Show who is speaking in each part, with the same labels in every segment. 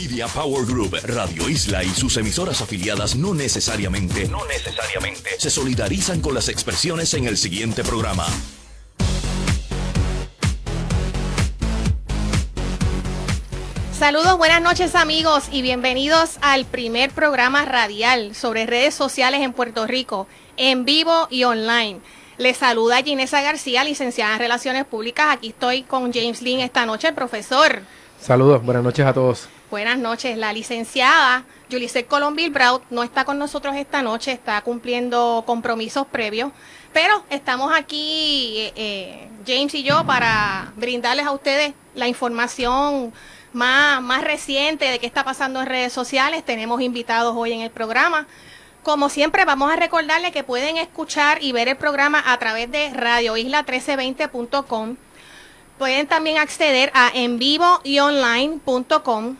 Speaker 1: Media Power Group, Radio Isla y sus emisoras afiliadas no necesariamente, no necesariamente se solidarizan con las expresiones en el siguiente programa.
Speaker 2: Saludos, buenas noches amigos y bienvenidos al primer programa radial sobre redes sociales en Puerto Rico, en vivo y online. Les saluda Ginesa García, licenciada en Relaciones Públicas. Aquí estoy con James Lynn esta noche, el profesor.
Speaker 3: Saludos, buenas noches a todos.
Speaker 2: Buenas noches. La licenciada Julice Colombil Braut no está con nosotros esta noche, está cumpliendo compromisos previos, pero estamos aquí, eh, eh, James y yo, para brindarles a ustedes la información más, más reciente de qué está pasando en redes sociales. Tenemos invitados hoy en el programa. Como siempre, vamos a recordarles que pueden escuchar y ver el programa a través de radioisla1320.com. Pueden también acceder a en vivo y online.com.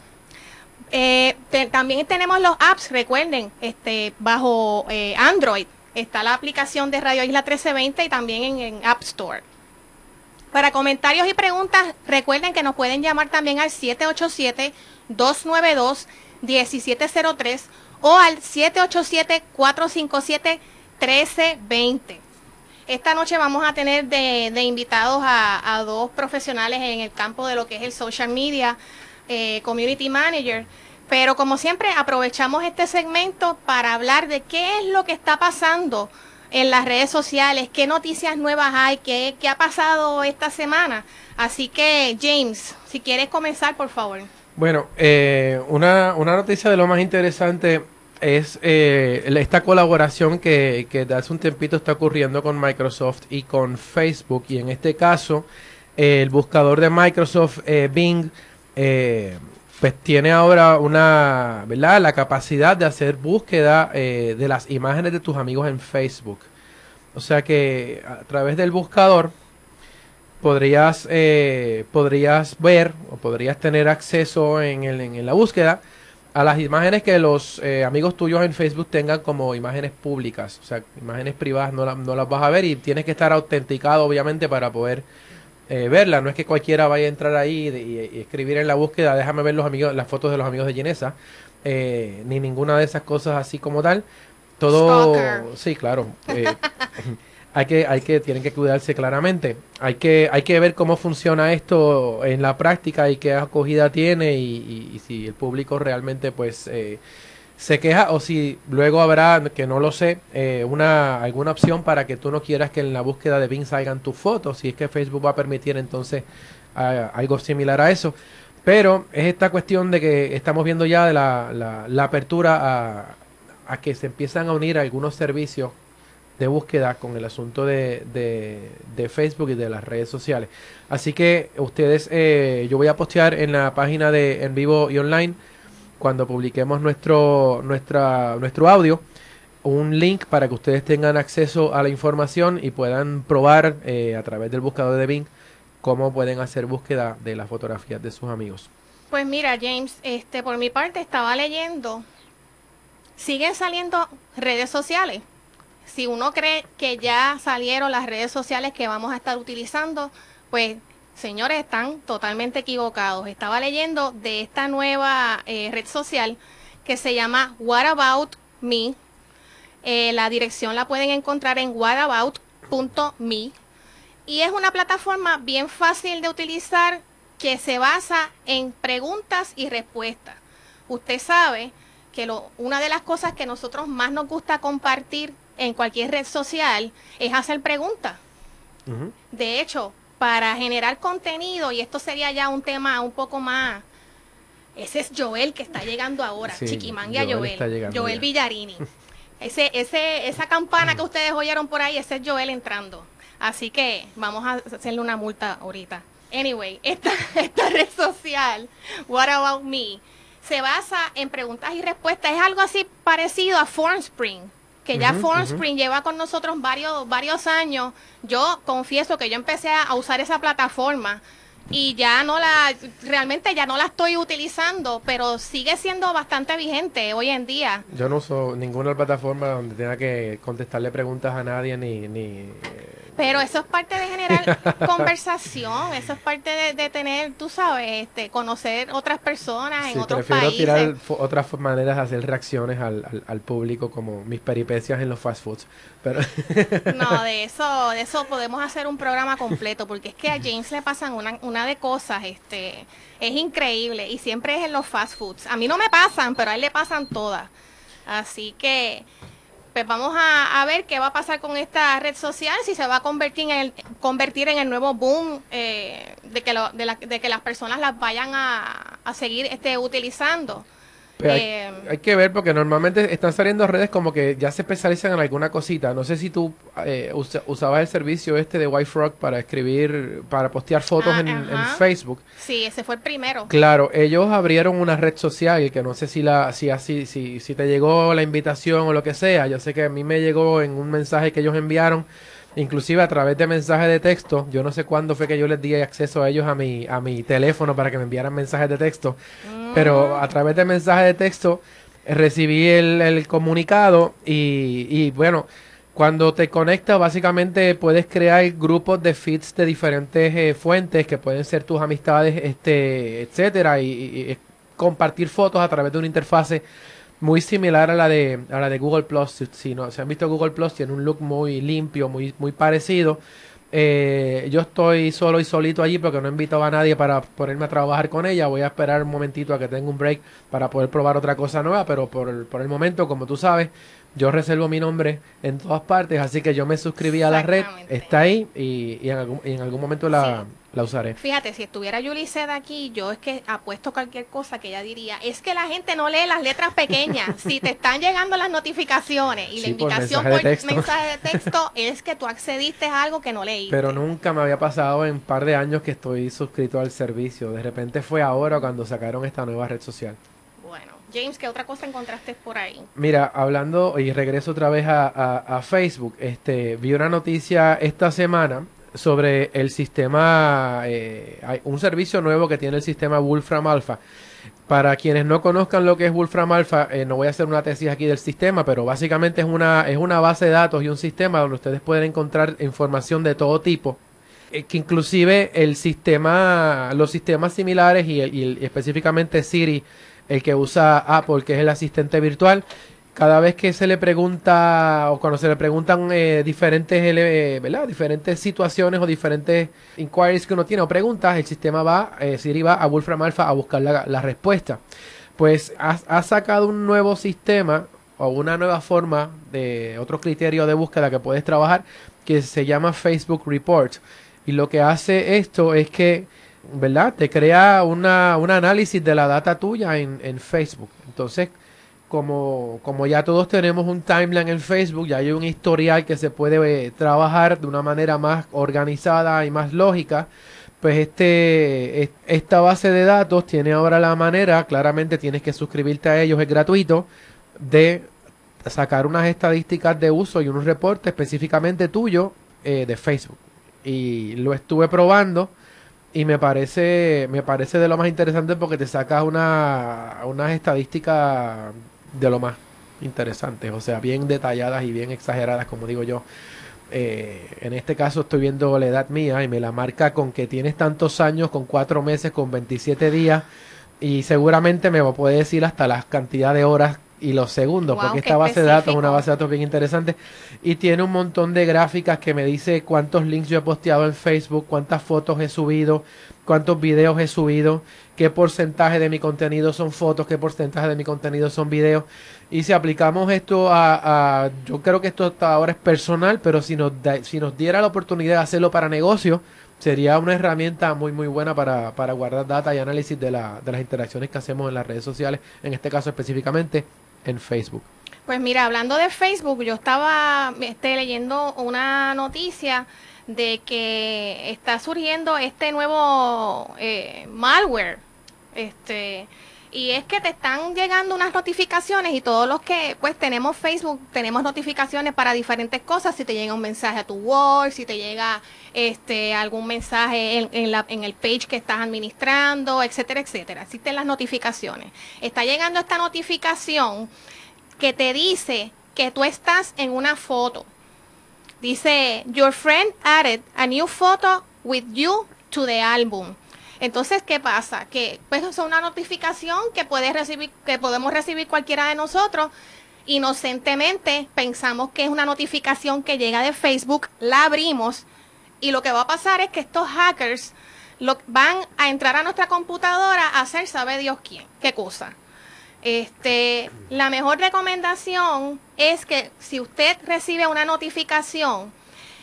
Speaker 2: Eh, también tenemos los apps, recuerden, este, bajo eh, Android está la aplicación de Radio Isla 1320 y también en, App Store. Para comentarios y preguntas, recuerden que nos pueden llamar también al 787-292-1703 o al 787-457-1320. Esta noche vamos a tener de, invitados a, a, dos profesionales en el campo de lo que es el social media, eh, community manager. Pero como siempre, aprovechamos este segmento para hablar de qué es lo que está pasando en las redes sociales, qué noticias nuevas hay, qué, qué ha pasado esta semana. Así que, James, si quieres comenzar, por favor.
Speaker 3: Bueno, eh, una, una noticia de lo más interesante es eh, esta colaboración que, que de hace un tiempito está ocurriendo con Microsoft y con Facebook. Y en este caso, eh, el buscador de Microsoft, eh, Bing, pues tiene ahora una, ¿verdad? La capacidad de hacer búsqueda de las imágenes de tus amigos en Facebook. O sea que a través del buscador podrías, podrías ver o podrías tener acceso en, el, en la búsqueda a las imágenes que los eh, amigos tuyos en Facebook tengan como imágenes públicas, o sea, imágenes privadas no, la, no las vas a ver y tienes que estar autenticado obviamente para poder eh, verla. No es que cualquiera vaya a entrar ahí y, y, escribir en la búsqueda, déjame ver los amigos, las fotos de los amigos de Ginesa, eh, ni ninguna de esas cosas así como tal. Todo,
Speaker 2: Stalker.
Speaker 3: sí, claro. hay que, hay que, tienen que cuidarse claramente. Hay que, hay que ver cómo funciona esto en la práctica y qué acogida tiene y, y, y si el público realmente pues eh, se queja o si luego habrá, que no lo sé, eh, una, alguna opción para que tú no quieras que en la búsqueda de Bing salgan tus fotos, si es que Facebook va a permitir entonces algo similar a eso. Pero es esta cuestión de que estamos viendo ya de la, la, la apertura a, a que se empiezan a unir algunos servicios de búsqueda con el asunto de, de, de, Facebook y de las redes sociales. Así que ustedes, eh, yo voy a postear en la página de En Vivo y Online, cuando publiquemos nuestro, nuestra, nuestro audio, un link para que ustedes tengan acceso a la información y puedan probar eh, a través del buscador de Bing cómo pueden hacer búsqueda de las fotografías de sus amigos.
Speaker 2: Pues mira, James, este, por mi parte estaba leyendo, siguen saliendo redes sociales si uno cree que ya salieron las redes sociales que vamos a estar utilizando, pues señores están totalmente equivocados. Estaba leyendo de esta nueva eh, red social que se llama What About Me. Eh, la dirección la pueden encontrar en whatabout.me y es una plataforma bien fácil de utilizar que se basa en preguntas y respuestas. Usted sabe que lo, una de las cosas que nosotros más nos gusta compartir en cualquier red social es hacer preguntas. Uh -huh. De hecho, para generar contenido, y esto sería ya un tema un poco más, ese es Joel que está llegando ahora, sí, Chiquimangia Joel, Joel, Joel ya. Villarini. ese, ese, esa campana que ustedes oyeron por ahí, ese es Joel entrando. Así que vamos a hacerle una multa ahorita. Anyway, esta, esta red social, What About Me, se basa en preguntas y respuestas. Es algo así parecido a Formspring que ya uh -huh, Formspring uh -huh. lleva con nosotros varios, varios años. Yo confieso que yo empecé a usar esa plataforma y ya no la, realmente ya no la estoy utilizando, pero sigue siendo bastante vigente hoy en día.
Speaker 3: Yo no uso ninguna plataforma donde tenga que contestarle preguntas a nadie ni... ni
Speaker 2: Pero eso es parte de generar conversación, eso es parte de, tener, tú sabes, este, conocer otras personas en otros prefiero
Speaker 3: tirar otras maneras de hacer reacciones al, al, público, como mis peripecias en los fast foods. Pero
Speaker 2: no, de eso, de eso podemos hacer un programa completo, porque es que a James le pasan una, una de cosas, este, es increíble, y siempre es en los fast foods. A mí no me pasan, pero a él le pasan todas. Así que pues vamos a, ver qué va a pasar con esta red social, si se va a convertir en el, convertir en el nuevo boom eh, de, que de, que las personas las vayan a, a seguir este, utilizando.
Speaker 3: Eh, hay, que ver porque normalmente están saliendo redes como que ya se especializan en alguna cosita. No sé si tú eh, usabas el servicio este de Frog para escribir, para postear fotos ah, en, Facebook.
Speaker 2: Sí, ese fue el primero.
Speaker 3: Claro, ellos abrieron una red social que no sé si la, si así, si, si te llegó la invitación o lo que sea. Yo sé que a mí me llegó en un mensaje que ellos enviaron inclusive a través de mensajes de texto. Yo no sé cuándo fue que yo les di acceso a ellos a mi, a mi teléfono para que me enviaran mensajes de texto, pero a través de mensajes de texto eh, recibí el, comunicado y, y, bueno, cuando te conectas básicamente puedes crear grupos de feeds de diferentes eh, fuentes que pueden ser tus amistades, este, etcétera, y compartir fotos a través de una interfase muy similar a la de a la de Google Plus. Si no se han visto Google Plus, tiene un look muy limpio, muy, muy parecido. Eh, yo estoy solo y solito allí porque no he invitado a nadie para ponerme a trabajar con ella. Voy a esperar un momentito a que tenga un break para poder probar otra cosa nueva, pero por el, por el momento, como tú sabes, yo reservo mi nombre en todas partes, así que yo me suscribí a la red, está ahí y, y, en, algún, en, algún, momento la, la, usaré.
Speaker 2: Fíjate, si estuviera Yuliseda aquí, yo es que apuesto cualquier cosa que ella diría, es que la gente no lee las letras pequeñas, si te están llegando las notificaciones y la invitación por, mensaje de texto es que tú accediste a algo que no leí.
Speaker 3: Pero nunca me había pasado en un par de años que estoy suscrito al servicio, de repente fue ahora cuando sacaron esta nueva red social.
Speaker 2: James, ¿qué otra cosa encontraste por ahí?
Speaker 3: Mira, hablando y regreso otra vez a, Facebook, este, vi una noticia esta semana sobre el sistema, eh, hay un servicio nuevo que tiene el sistema Wolfram Alpha. Para quienes no conozcan lo que es Wolfram Alpha, eh, no voy a hacer una tesis aquí del sistema, pero básicamente es una, es una base de datos y un sistema donde ustedes pueden encontrar información de todo tipo eh, que inclusive el sistema, los sistemas similares y, y específicamente Siri el que usa Apple, que es el asistente virtual, cada vez que se le pregunta o cuando se le preguntan eh, diferentes, eh, diferentes situaciones o diferentes inquiries que uno tiene o preguntas, el sistema va, eh, Siri va a Wolfram Alpha a buscar la, respuesta. Pues ha, sacado un nuevo sistema o una nueva forma de otro criterio de búsqueda que puedes trabajar que se llama Facebook Report. Y lo que hace esto es que ¿verdad? Te crea una, un análisis de la data tuya en, en Facebook. Entonces, como, como ya todos tenemos un timeline en Facebook, ya hay un historial que se puede eh, trabajar de una manera más organizada y más lógica, pues este, esta base de datos tiene ahora la manera, claramente tienes que suscribirte a ellos, es gratuito, de sacar unas estadísticas de uso y un reporte específicamente tuyo eh, de Facebook. Y lo estuve probando y me parece me parece de lo más interesante porque te sacas una, unas estadísticas de lo más interesantes, o sea, bien detalladas y bien exageradas, como digo yo. Eh, en este caso estoy viendo la edad mía y me la marca con que tienes tantos años, con cuatro meses, con 27 días y seguramente me va a poder decir hasta la cantidad de horas y los segundos, porque esta base de datos es una base de datos bien interesante y tiene un montón de gráficas que me dice cuántos links yo he posteado en Facebook, cuántas fotos he subido, cuántos videos he subido, qué porcentaje de mi contenido son fotos, qué porcentaje de mi contenido son videos. Y si aplicamos esto a, yo creo que esto hasta ahora es personal, pero si nos, si nos diera la oportunidad de hacerlo para negocio, sería una herramienta muy muy buena para, para guardar data y análisis de, la, de las interacciones que hacemos en las redes sociales, en este caso específicamente Facebook?
Speaker 2: Pues mira, hablando de Facebook, yo estaba este, leyendo una noticia de que está surgiendo este nuevo eh, malware. Este, y es que te están llegando unas notificaciones y todos los que pues tenemos Facebook tenemos notificaciones para diferentes cosas. Si te llega un mensaje a tu wall si te llega este algún mensaje en, la, en el page que estás administrando etcétera etcétera. Existen las notificaciones. Está llegando esta notificación que te dice que tú estás en una foto. Dice, your friend added a new photo with you to the album. Entonces, ¿qué pasa? Que pues es una notificación que puede recibir, que podemos recibir cualquiera de nosotros. Inocentemente pensamos que es una notificación que llega de Facebook, la abrimos y lo que va a pasar es que estos hackers lo, van a entrar a nuestra computadora a hacer sabe Dios quién, qué cosa. Este, la mejor recomendación es que si usted recibe una notificación,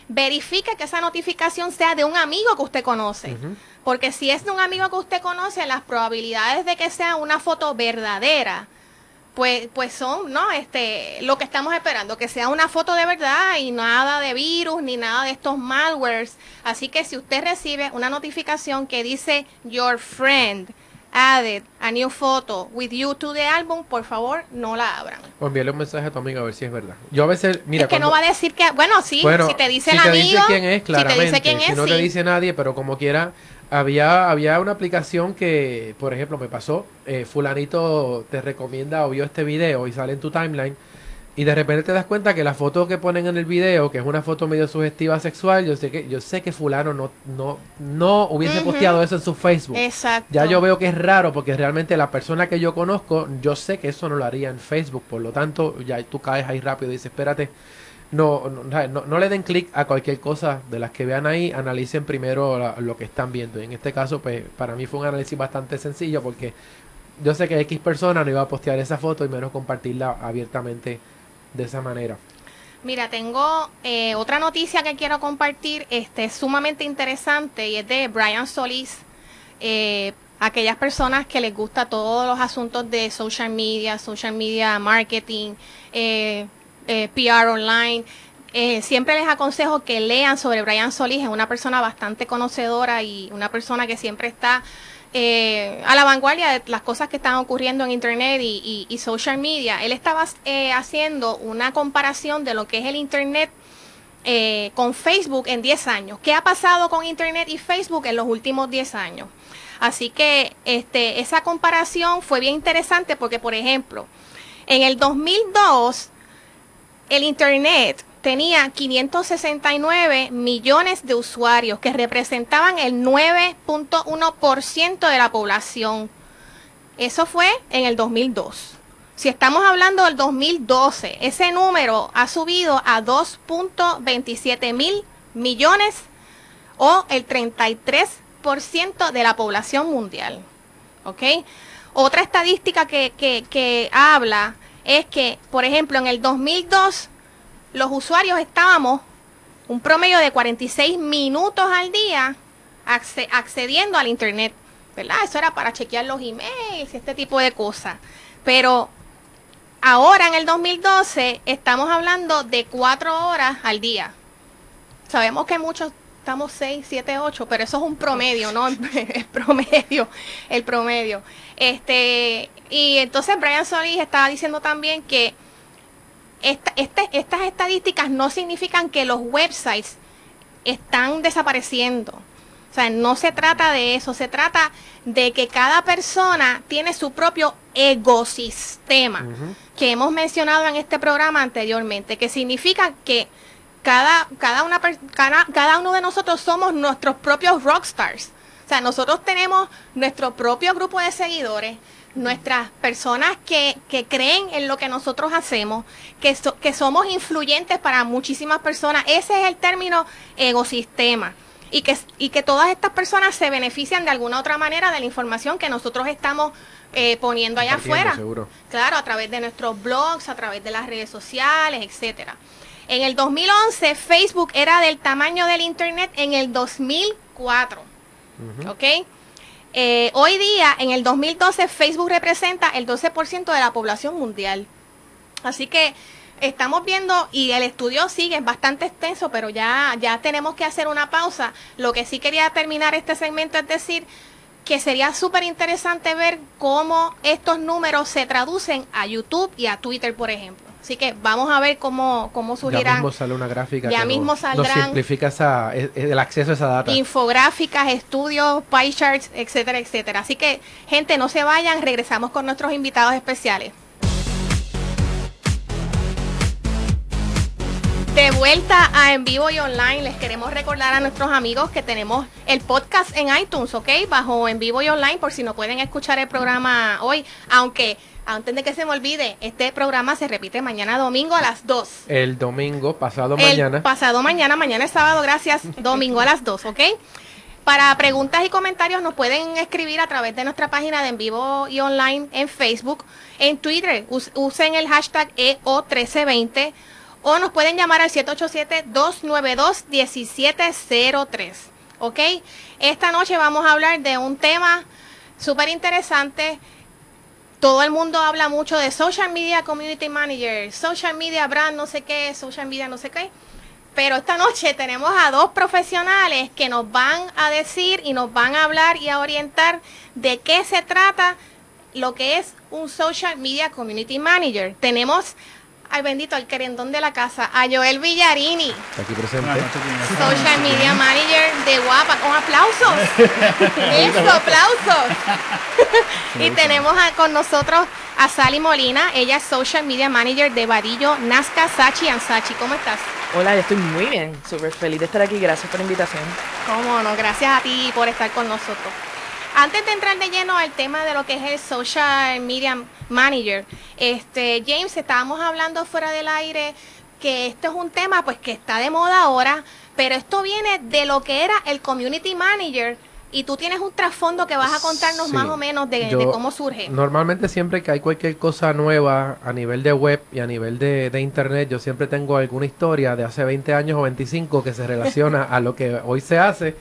Speaker 2: verifique que esa notificación sea de un amigo que usted conoce. Porque si es de un amigo que usted conoce, las probabilidades de que sea una foto verdadera, pues, pues son, ¿no? Este, lo que estamos esperando, que sea una foto de verdad y nada de virus ni nada de estos malwares. Así que si usted recibe una notificación que dice Your friend added a new photo with you to the album, por favor, no la abran.
Speaker 3: O envíale un mensaje a tu amigo a ver si es verdad. Yo a veces, mira,
Speaker 2: es que no va a decir que, bueno, sí, si te dice
Speaker 3: el amigo, te dice quién es, claramente. Si, te dice quién es, si no te dice nadie, pero como quiera, había, había una aplicación que, por ejemplo, me pasó, eh, fulanito te recomienda o vio este video y sale en tu timeline y de repente te das cuenta que la foto que ponen en el video, que es una foto medio sugestiva sexual, yo sé que yo sé que fulano no no no hubiese posteado eso en su Facebook.
Speaker 2: Exacto.
Speaker 3: Ya yo veo que es raro porque realmente la persona que yo conozco, yo sé que eso no lo haría en Facebook, por lo tanto, ya tú caes ahí rápido y dices, "Espérate, no, no, no, le den clic a cualquier cosa de las que vean ahí, analicen primero lo que están viendo. Y en este caso, pues para mí fue un análisis bastante sencillo porque yo sé que X persona no iba a postear esa foto y menos compartirla abiertamente de esa manera.
Speaker 2: Mira, tengo eh, otra noticia que quiero compartir, este sumamente interesante y es de Brian Solís. Eh, aquellas personas que les gusta todos los asuntos de social media, social media marketing, eh, eh, PR online. Eh, siempre les aconsejo que lean sobre Brian Solís, es una persona bastante conocedora y una persona que siempre está eh, a la vanguardia de las cosas que están ocurriendo en Internet y, social media. Él estaba haciendo una comparación de lo que es el Internet con Facebook en 10 años. ¿Qué ha pasado con Internet y Facebook en los últimos 10 años? Así que este, esa comparación fue bien interesante porque, por ejemplo, en el 2002 el Internet tenía 569 millones de usuarios que representaban el 9.1% de la población. Eso fue en el 2002. Si estamos hablando del 2012, ese número ha subido a 2.27 mil millones o el 33% de la población mundial. ¿Ok? Otra estadística que, que, que habla es que, por ejemplo, en el 2002 los usuarios estábamos un promedio de 46 minutos al día accediendo al Internet, ¿verdad? Eso era para chequear los emails y este tipo de cosas. Pero ahora en el 2012 estamos hablando de 4 horas al día. Sabemos que muchos estamos 6, 7, 8, pero eso es un promedio, ¿no? el promedio, el promedio. Este, y entonces Brian Solís estaba diciendo también que esta, este, estas estadísticas no significan que los websites están desapareciendo. O sea, no se trata de eso, se trata de que cada persona tiene su propio ecosistema, que hemos mencionado en este programa anteriormente, que significa que cada, cada, una, cada, cada uno de nosotros somos nuestros propios rockstars. O sea, nosotros tenemos nuestro propio grupo de seguidores, nuestras personas que, que creen en lo que nosotros hacemos, que, que somos influyentes para muchísimas personas. Ese es el término ecosistema. Y que, y que todas estas personas se benefician de alguna otra manera de la información que nosotros estamos eh, poniendo allá afuera. Claro, a través de nuestros blogs, a través de las redes sociales, etcétera. En el 2011 Facebook era del tamaño del Internet en el 2004. ¿Ok? Eh, hoy día, en el 2012, Facebook representa el 12% de la población mundial. Así que estamos viendo, y el estudio sigue, es bastante extenso, pero ya, ya tenemos que hacer una pausa. Lo que sí quería terminar este segmento es decir que sería súper interesante ver cómo estos números se traducen a YouTube y a Twitter, por ejemplo. Así que vamos a ver cómo, cómo surgirán.
Speaker 3: Ya mismo sale una gráfica
Speaker 2: ya mismo saldrán
Speaker 3: simplifica e, e, el acceso a esa data.
Speaker 2: Infográficas, estudios, pie charts, etcétera, etcétera. Así que, gente, no se vayan, regresamos con nuestros invitados especiales. De vuelta a En Vivo y Online, les queremos recordar a nuestros amigos que tenemos el podcast en iTunes, ¿ok? Bajo En Vivo y Online, por si no pueden escuchar el programa hoy, aunque antes de que se me olvide, este programa se repite mañana domingo a las 2.
Speaker 3: El domingo, pasado
Speaker 2: El
Speaker 3: mañana.
Speaker 2: pasado mañana, mañana es sábado, gracias. Domingo a las 2, ¿ok? Para preguntas y comentarios nos pueden escribir a través de nuestra página de en vivo y online en Facebook, en Twitter, us- usen el hashtag E EO1320 o nos pueden llamar al 787-292-1703, ¿ok? Esta noche vamos a hablar de un tema súper interesante todo el mundo habla mucho de social media community manager, social media brand, no sé qué, social media no sé qué. Pero esta noche tenemos a dos profesionales que nos van a decir y nos van a hablar y a orientar de qué se trata lo que es un social media community manager. Tenemos al bendito, al querendón de la casa, a Joel Villarini,
Speaker 3: Está aquí presente.
Speaker 2: Social media manager de Guapa, con aplausos. Eso, aplausos. y tenemos a- con nosotros a Sally Molina, ella es social media manager de Vadillo, Nazca, Sachi and Sachi. ¿Cómo estás?
Speaker 4: Hola, yo estoy muy bien, súper feliz de estar aquí, gracias por la invitación.
Speaker 2: Cómo no, gracias a ti por estar con nosotros. Antes de entrar de lleno al tema de lo que es el social media manager, este James, estábamos hablando fuera del aire que esto es un tema pues que está de moda ahora, pero esto viene de lo que era el community manager y tú tienes un trasfondo que vas a contarnos
Speaker 3: Sí.
Speaker 2: más o menos de,
Speaker 3: Yo-
Speaker 2: de cómo surge.
Speaker 3: Normalmente siempre que hay cualquier cosa nueva a nivel de web y a nivel de, de internet, yo siempre tengo alguna historia de hace 20 años o 25 que se relaciona a lo que hoy se hace.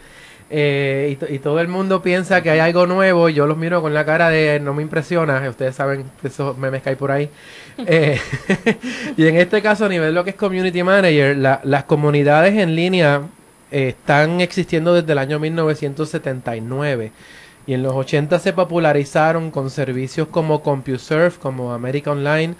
Speaker 3: Eh, y, to- y todo el mundo piensa que hay algo nuevo y yo los miro con la cara de no me impresiona. Ustedes saben que esos memes que hay por ahí. Eh, y en este caso, a nivel de lo que es Community Manager, la- las comunidades en línea eh, están existiendo desde el año 1979. Y en los 80 se popularizaron con servicios como CompuServe, como America Online,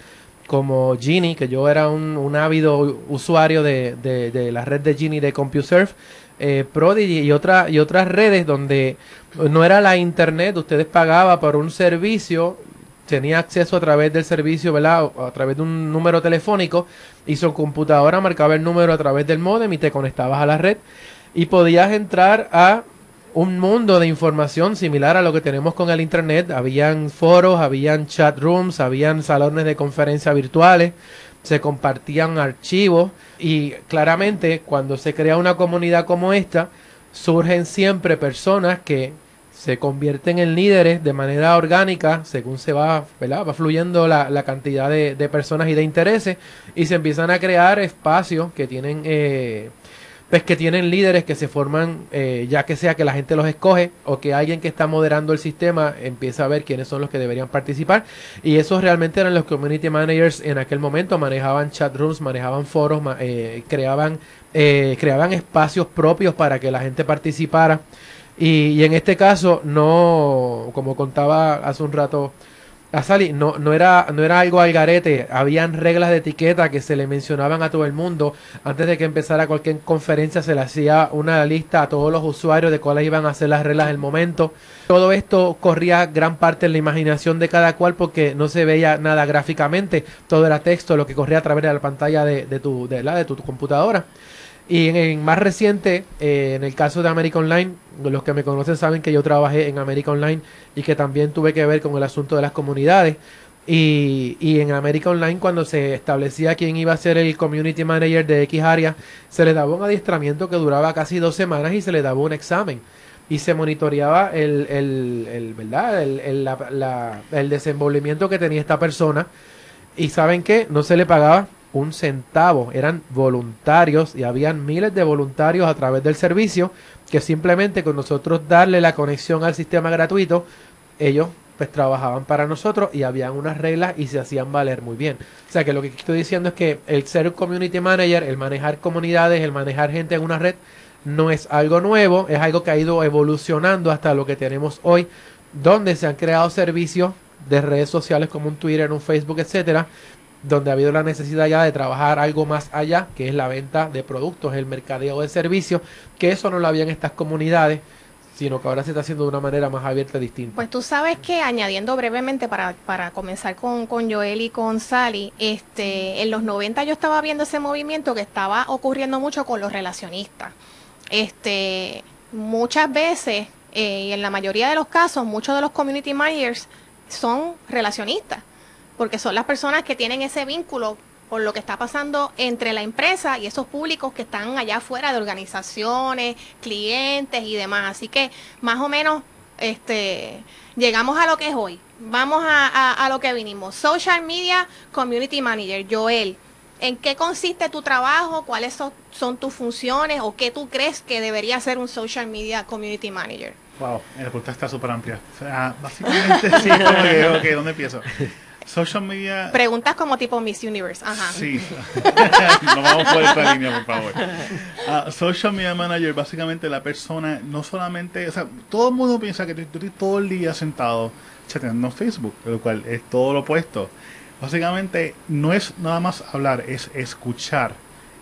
Speaker 3: como Genie, que yo era un, un ávido usuario de, de- de la red de Genie de CompuServe, eh, Prodigy y, otra, y otras redes donde no era la internet, ustedes pagaban por un servicio, tenía acceso a través del servicio, ¿verdad? A través de un número telefónico y su computadora marcaba el número a través del modem y te conectabas a la red y podías entrar a un mundo de información similar a lo que tenemos con el internet. Habían foros, habían chat rooms, habían salones de conferencia virtuales, se compartían archivos y claramente cuando se crea una comunidad como esta, surgen siempre personas que se convierten en líderes de manera orgánica según se va, va fluyendo la, la cantidad de, de personas y de intereses y se empiezan a crear espacios que tienen eh, pues que tienen líderes que se forman eh, ya que sea que la gente los escoge o que alguien que está moderando el sistema empieza a ver quiénes son los que deberían participar. Y esos realmente eran los community managers en aquel momento. Manejaban chat rooms manejaban foros eh, creaban eh, creaban espacios propios para que la gente participara. Y, y en este caso no como contaba hace un rato a Sally, no, no, era, no era algo al garete, habían reglas de etiqueta que se le mencionaban a todo el mundo. Antes de que empezara cualquier conferencia se le hacía una lista a todos los usuarios de cuáles iban a ser las reglas del momento. Todo esto corría gran parte en la imaginación de cada cual porque no se veía nada gráficamente, todo era texto, lo que corría a través de la pantalla de, de tu, de, la, de tu computadora. Y en, en más reciente, eh, en el caso de America Online, los que me conocen saben que yo trabajé en America Online y que también tuve que ver con el asunto de las comunidades. Y, y en América Online, cuando se establecía quién iba a ser el community manager de X área, se le daba un adiestramiento que duraba casi dos semanas y se le daba un examen. Y se monitoreaba el, el, el, ¿verdad? el, la- la- el desenvolvimiento que tenía esta persona. Y saben que no se le pagaba un centavo, eran voluntarios y habían miles de voluntarios a través del servicio que simplemente con nosotros darle la conexión al sistema gratuito, ellos pues trabajaban para nosotros y habían unas reglas y se hacían valer muy bien. O sea que lo que estoy diciendo es que el ser community manager, el manejar comunidades, el manejar gente en una red, no es algo nuevo, es algo que ha ido evolucionando hasta lo que tenemos hoy, donde se han creado servicios de redes sociales como un Twitter, un Facebook, etcétera, donde ha habido la necesidad ya de trabajar algo más allá, que es la venta de productos, el mercadeo de servicios, que eso no lo había en estas comunidades. sino que ahora se está haciendo de una manera más abierta, distinta.
Speaker 2: Pues tú sabes que, añadiendo brevemente para, para comenzar con, con Joel y con Sally, este, en los 90 yo estaba viendo ese movimiento que estaba ocurriendo mucho con los relacionistas. Este, muchas veces, eh, y en la mayoría de los casos, muchos de los community managers son relacionistas, porque son las personas que tienen ese vínculo por lo que está pasando entre la empresa y esos públicos que están allá afuera de organizaciones, clientes y demás. Así que más o menos este, llegamos a lo que es hoy. Vamos a, a, lo que vinimos. Social Media Community Manager, Joel. ¿En qué consiste tu trabajo? ¿Cuáles son, son tus funciones? ¿O qué tú crees que debería ser un Social Media Community Manager?
Speaker 5: Wow, la pregunta está súper amplia. O sea, básicamente, sí, ok, ¿dónde empiezo? Social media.
Speaker 2: Preguntas como tipo Miss Universe. Ajá.
Speaker 5: Sí. no vamos por esta línea, por favor. Uh, social media manager, básicamente la persona, no solamente. O sea, todo el mundo piensa que tú estás todo el día sentado chateando en Facebook, lo cual es todo lo opuesto. Básicamente, no es nada más hablar, es escuchar.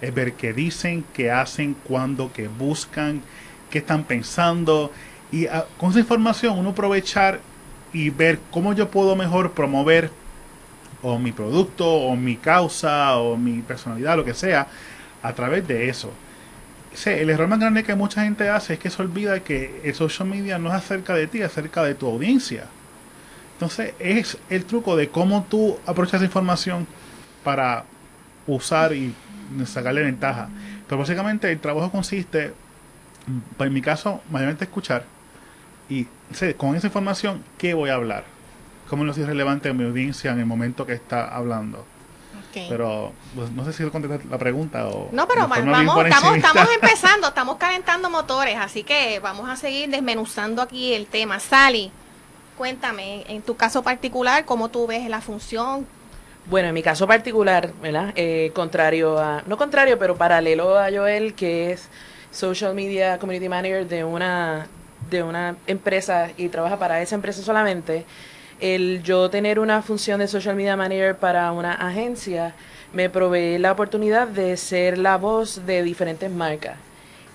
Speaker 5: Es ver qué dicen, qué hacen, cuándo, qué buscan, qué están pensando. Y uh, con esa información, uno aprovechar y ver cómo yo puedo mejor promover o mi producto o mi causa o mi personalidad, lo que sea, a través de eso. el error más grande que mucha gente hace es que se olvida que el social media no es acerca de ti, es acerca de tu audiencia. Entonces es el truco de cómo tú aprovechas esa información para usar y sacarle ventaja. Pero básicamente el trabajo consiste, en mi caso, mayormente escuchar y con esa información, ¿qué voy a hablar? Cómo no es relevante a mi audiencia en el momento que está hablando. Pero pues, no sé si contestar la pregunta o...
Speaker 2: No, pero vamos, estamos, estamos empezando, estamos calentando motores, así que vamos a seguir desmenuzando aquí el tema. Sally, cuéntame, en tu caso particular, ¿cómo tú ves la función?
Speaker 4: Bueno, en mi caso particular, ¿verdad? Eh, contrario a, no contrario, pero paralelo a Joel, que es Social Media Community Manager de una, de una empresa y trabaja para esa empresa solamente, el yo tener una función de social media manager para una agencia me provee la oportunidad de ser la voz de diferentes marcas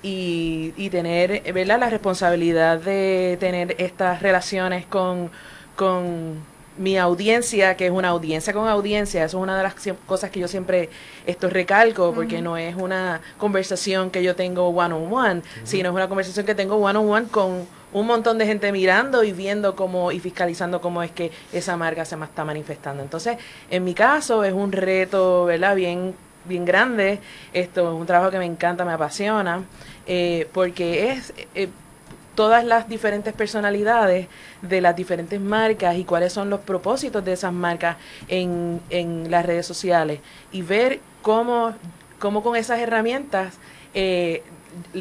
Speaker 4: y, y tener ¿verdad? la responsabilidad de tener estas relaciones con, con mi audiencia, que es una audiencia con audiencia, eso es una de las cosas que yo siempre esto recalco, porque no es una conversación que yo tengo one on one, sino es una conversación que tengo one on one con un montón de gente mirando y viendo cómo y fiscalizando cómo es que esa marca se está manifestando. Entonces, en mi caso es un reto, ¿verdad? Bien bien grande. Esto es un trabajo que me encanta, me apasiona, eh, porque es eh, todas las diferentes personalidades de las diferentes marcas y cuáles son los propósitos de esas marcas en, en las redes sociales y ver cómo, cómo con esas herramientas eh,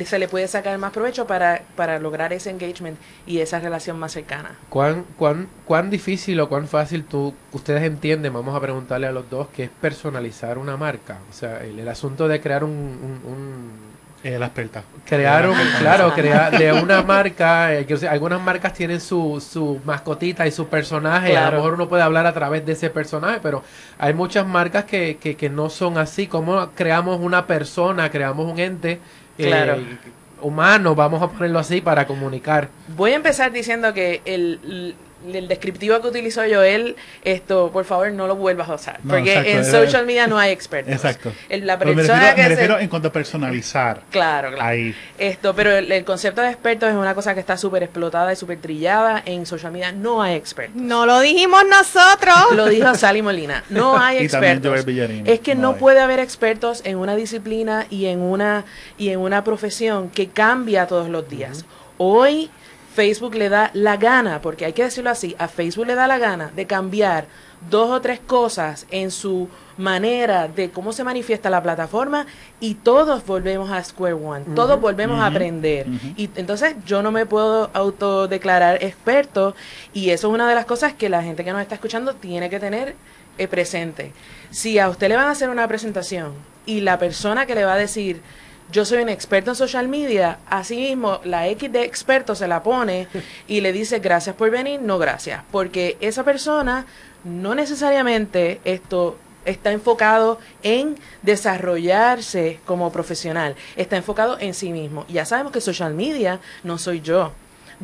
Speaker 4: se le puede sacar más provecho para, para lograr ese engagement y esa relación más cercana.
Speaker 3: ¿Cuán, cuán, cuán difícil o cuán fácil tú, ustedes entienden, vamos a preguntarle a los dos, que es personalizar una marca? O sea, el, asunto de crear un... un,
Speaker 5: la experta.
Speaker 3: Crear un, claro, crear de una marca, eh, que, algunas marcas tienen su, su mascotita y su personaje, a lo mejor uno puede hablar a través de ese personaje, pero hay muchas marcas que, que, que no son así, como creamos una persona, creamos un ente claro. Eh, humano, vamos a ponerlo así, para comunicar.
Speaker 4: Voy a empezar diciendo que el, el descriptivo que utilizó Joel, esto, por favor, no lo vuelvas a usar. porque en social media no hay expertos.
Speaker 5: Exacto.
Speaker 4: la persona
Speaker 5: me refiero, en cuanto a personalizar.
Speaker 4: Claro, claro. Ahí. Esto, pero el, concepto de expertos es una cosa que está súper explotada y súper trillada. En social media no hay expertos.
Speaker 2: No lo dijimos nosotros.
Speaker 4: Lo dijo Sally Molina. No hay expertos. es que no, puede haber expertos en una disciplina y en una, y en una profesión que cambia todos los días. Hoy Facebook le da la gana, porque hay que decirlo así, a Facebook le da la gana de cambiar dos o tres cosas en su manera de cómo se manifiesta la plataforma y todos volvemos a Square One, todos volvemos a aprender. Y entonces yo no me puedo autodeclarar experto y eso es una de las cosas que la gente que nos está escuchando tiene que tener eh, presente. Si a usted le van a hacer una presentación y la persona que le va a decir, yo soy un experto en social media, así mismo la X de experto se la pone y le dice gracias por venir, no gracias, porque esa persona no necesariamente esto está enfocado en desarrollarse como profesional, está enfocado en sí mismo. Ya sabemos que social media no soy yo.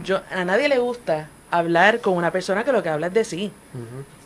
Speaker 4: Yo, a nadie le gusta hablar con una persona que lo que habla es de sí.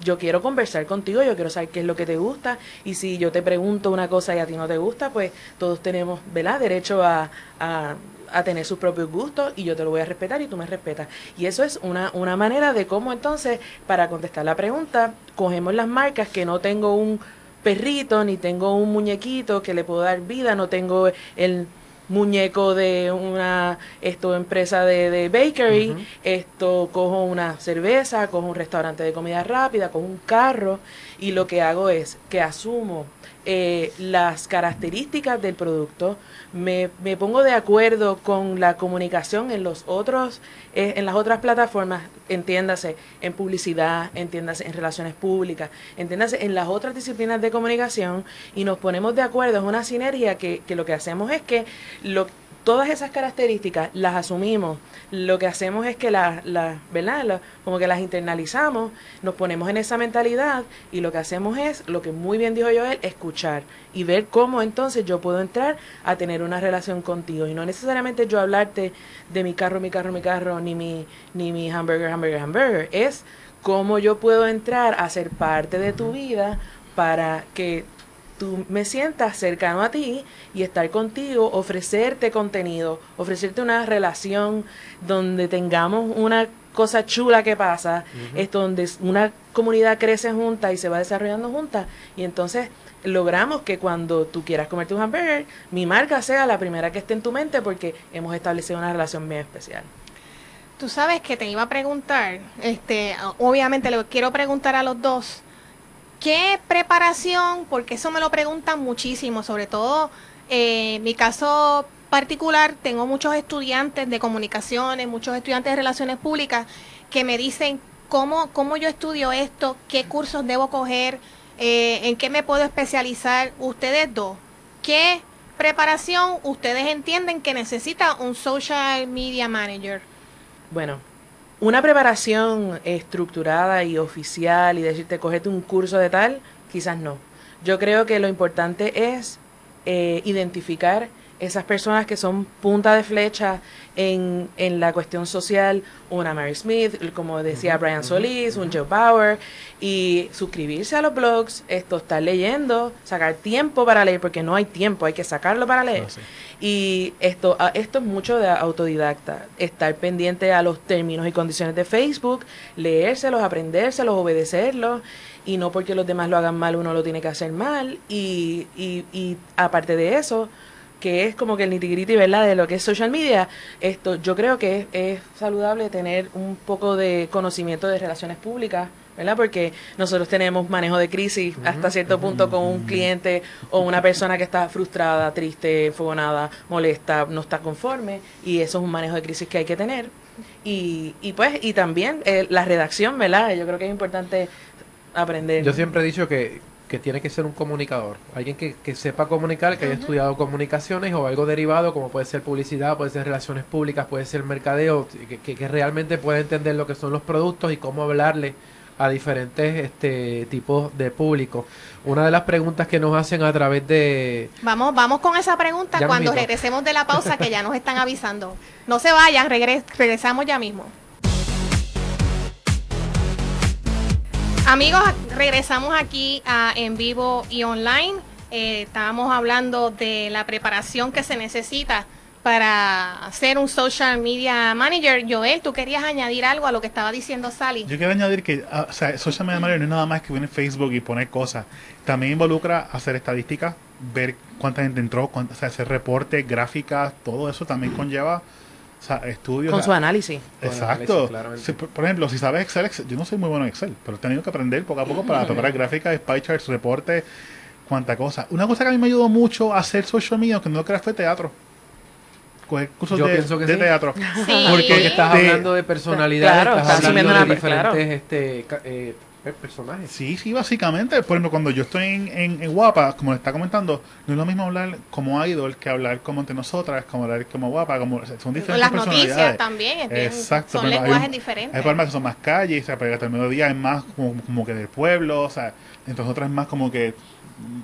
Speaker 4: Yo quiero conversar contigo, yo quiero saber qué es lo que te gusta y si yo te pregunto una cosa y a ti no te gusta, pues todos tenemos, ¿verdad? Derecho a, a, a tener sus propios gustos y yo te lo voy a respetar y tú me respetas. Y eso es una, una manera de cómo entonces, para contestar la pregunta, cogemos las marcas que no tengo un perrito, ni tengo un muñequito que le puedo dar vida, no tengo el muñeco de una esto empresa de, de bakery, esto cojo una cerveza, cojo un restaurante de comida rápida, cojo un carro y lo que hago es que asumo eh, las características del producto, me, me, pongo de acuerdo con la comunicación en los otros, eh, en las otras plataformas, entiéndase en publicidad, entiéndase en relaciones públicas, entiéndase en las otras disciplinas de comunicación y nos ponemos de acuerdo, es una sinergia que, que lo que hacemos es que lo todas esas características las asumimos, lo que hacemos es que las, la, ¿verdad? como que las internalizamos, nos ponemos en esa mentalidad y lo que hacemos es, lo que muy bien dijo Joel, escuchar y ver cómo entonces yo puedo entrar a tener una relación contigo. Y no necesariamente yo hablarte de mi carro, mi carro, mi carro, ni mi, ni mi hamburger, hamburger, hamburger, es cómo yo puedo entrar a ser parte de tu vida para que tú me sientas cercano a ti y estar contigo, ofrecerte contenido, ofrecerte una relación donde tengamos una cosa chula que pasa, es donde una comunidad crece junta y se va desarrollando junta y entonces logramos que cuando tú quieras comerte un hamburger, mi marca sea la primera que esté en tu mente porque hemos establecido una relación bien especial.
Speaker 2: Tú sabes que te iba a preguntar, este, obviamente le quiero preguntar a los dos, ¿Qué preparación? Porque eso me lo preguntan muchísimo, sobre todo eh, mi caso particular, tengo muchos estudiantes de comunicaciones, muchos estudiantes de relaciones públicas que me dicen cómo, cómo yo estudio esto, qué cursos debo coger, eh, en qué me puedo especializar. Ustedes dos, ¿qué preparación ustedes entienden que necesita un social media manager?
Speaker 4: Bueno, una preparación estructurada y oficial y decirte, cogete un curso de tal, quizás no. Yo creo que lo importante es eh, identificar esas personas que son punta de flecha en, en, la cuestión social, una Mary Smith, como decía Brian Solís, un Joe Bauer, y suscribirse a los blogs, esto, estar leyendo, sacar tiempo para leer, porque no hay tiempo, hay que sacarlo para leer. Ah, y esto, ah, esto es mucho de autodidacta, estar pendiente a los términos y condiciones de Facebook, leérselos, aprendérselos, obedecerlos, y no porque los demás lo hagan mal uno lo tiene que hacer mal, y, y, y aparte de eso, que es como que el nitty ¿verdad? De lo que es social media, esto yo creo que es, saludable tener un poco de conocimiento de relaciones públicas, ¿verdad? Porque nosotros tenemos manejo de crisis hasta cierto punto con un cliente o una persona que está frustrada, triste, enfogonada, molesta, no está conforme y eso es un manejo de crisis que hay que tener. Y, y pues, y también eh, la redacción, ¿verdad? Yo creo que es importante aprender.
Speaker 3: Yo siempre he dicho que que tiene que ser un comunicador, alguien que, que sepa comunicar, que haya estudiado comunicaciones o algo derivado, como puede ser publicidad, puede ser relaciones públicas, puede ser mercadeo, que, que, realmente pueda entender lo que son los productos y cómo hablarle a diferentes este tipos de público. Una de las preguntas que nos hacen a través de...
Speaker 2: Vamos, vamos con esa pregunta cuando regresemos de la pausa que ya nos están avisando. No se vayan, regres regresamos ya mismo. Amigos, regresamos aquí a En Vivo y Online. Eh, estábamos hablando de la preparación que se necesita para ser un social media manager. Joel, ¿tú querías añadir algo a lo que estaba diciendo Sally?
Speaker 5: Yo quiero añadir que ah, social media manager no es nada más que en Facebook y poner cosas. También involucra hacer estadísticas, ver cuánta gente entró, hacer reportes, gráficas, todo eso también conlleva o sea, estudios.
Speaker 4: Con su análisis.
Speaker 5: Exacto. por, ejemplo, si sabes Excel, yo no soy muy bueno en Excel, pero he tenido que aprender poco a poco para preparar gráficas, pie charts, reportes, cuánta cosa. Una cosa que a mí me ayudó mucho a hacer social media, que no creas fue teatro. Coger cursos de, de teatro.
Speaker 3: Porque estás hablando de personalidad, estás hablando de diferentes este, eh, personajes.
Speaker 5: Sí, sí, básicamente. Por ejemplo, cuando yo estoy en, en, Guapa, como le está comentando, no es lo mismo hablar como idol que hablar como entre nosotras, como hablar como Guapa, como son diferentes
Speaker 2: Las noticias también,
Speaker 5: Exacto,
Speaker 2: son lenguajes diferentes.
Speaker 5: Hay formas que son más calles, o sea, pero el mediodía es más como, como, que del pueblo, o sea, entonces otras es más como que